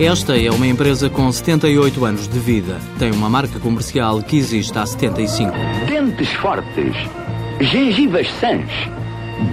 Esta é uma empresa com 78 anos de vida. Tem uma marca comercial que existe há 75. Dentes fortes, gengivas sãs,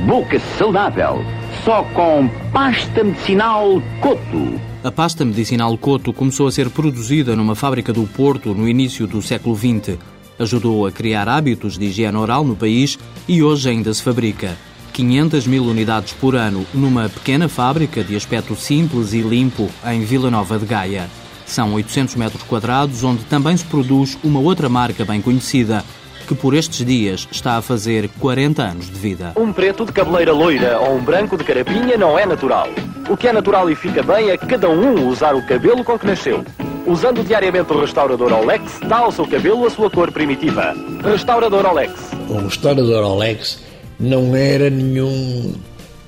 boca saudável, só com pasta medicinal Coto. A pasta medicinal Coto começou a ser produzida numa fábrica do Porto no início do século XX. Ajudou a criar hábitos de higiene oral no país e hoje ainda se fabrica. 500 mil unidades por ano numa pequena fábrica de aspecto simples e limpo em Vila Nova de Gaia. São 800 metros quadrados, onde também se produz uma outra marca bem conhecida, que por estes dias está a fazer 40 anos de vida. Um preto de cabeleira loira ou um branco de carapinha não é natural. O que é natural e fica bem é cada um usar o cabelo com que nasceu. Usando diariamente o restaurador Olex, dá ao seu cabelo a sua cor primitiva. Restaurador Olex. O restaurador Olex não era nenhum,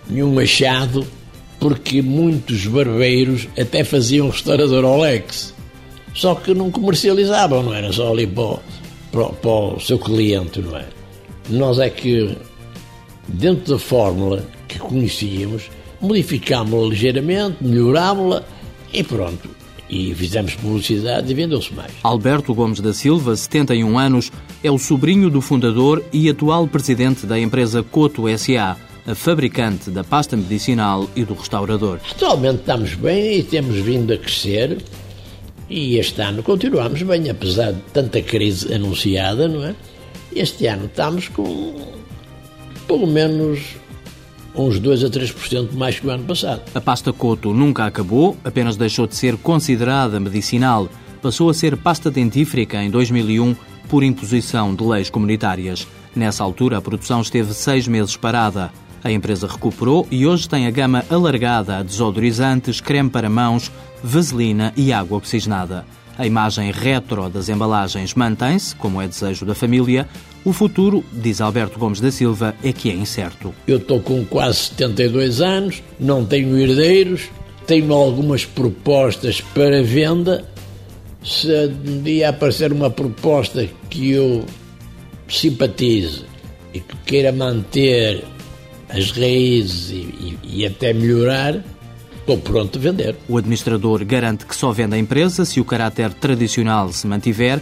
nenhum machado, porque muitos barbeiros até faziam restaurador Olex. Só que não comercializavam, não era só ali para, para, para o seu cliente, não é? Nós é que, dentro da fórmula que conhecíamos, modificámos-la ligeiramente, melhorámos-la e pronto. E fizemos publicidade e vendeu-se mais. Alberto Gomes da Silva, 71 anos, é o sobrinho do fundador e atual presidente da empresa Coto SA, a fabricante da pasta medicinal e do restaurador. Atualmente estamos bem e temos vindo a crescer. E este ano continuamos bem, apesar de tanta crise anunciada, não é? Este ano estamos com pelo menos uns 2 a 3% mais que o ano passado. A pasta Coto nunca acabou, apenas deixou de ser considerada medicinal. Passou a ser pasta dentífrica em 2001 por imposição de leis comunitárias. Nessa altura, a produção esteve seis meses parada. A empresa recuperou e hoje tem a gama alargada a desodorizantes, creme para mãos, vaselina e água oxigenada. A imagem retro das embalagens mantém-se, como é desejo da família. O futuro, diz Alberto Gomes da Silva, é que é incerto. Eu estou com quase 72 anos, não tenho herdeiros, tenho algumas propostas para venda. Se dia aparecer uma proposta que eu simpatize e que queira manter as raízes e, e, e até melhorar, estou pronto a vender. O administrador garante que só vende a empresa se o caráter tradicional se mantiver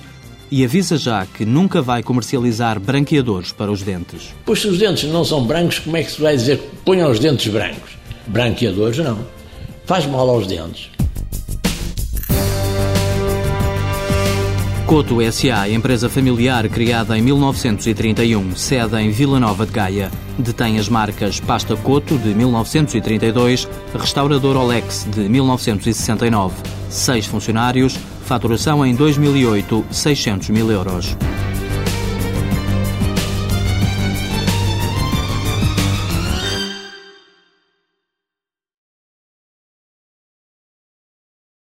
e avisa já que nunca vai comercializar branqueadores para os dentes. Pois se os dentes não são brancos, como é que se vai dizer que ponham os dentes brancos? Branqueadores não. Faz mal aos dentes. Coto SA, empresa familiar criada em 1931, sede em Vila Nova de Gaia, detém as marcas Pasta Coto de 1932, Restaurador Olex de 1969. Seis funcionários, faturação em 2008, 600 mil euros.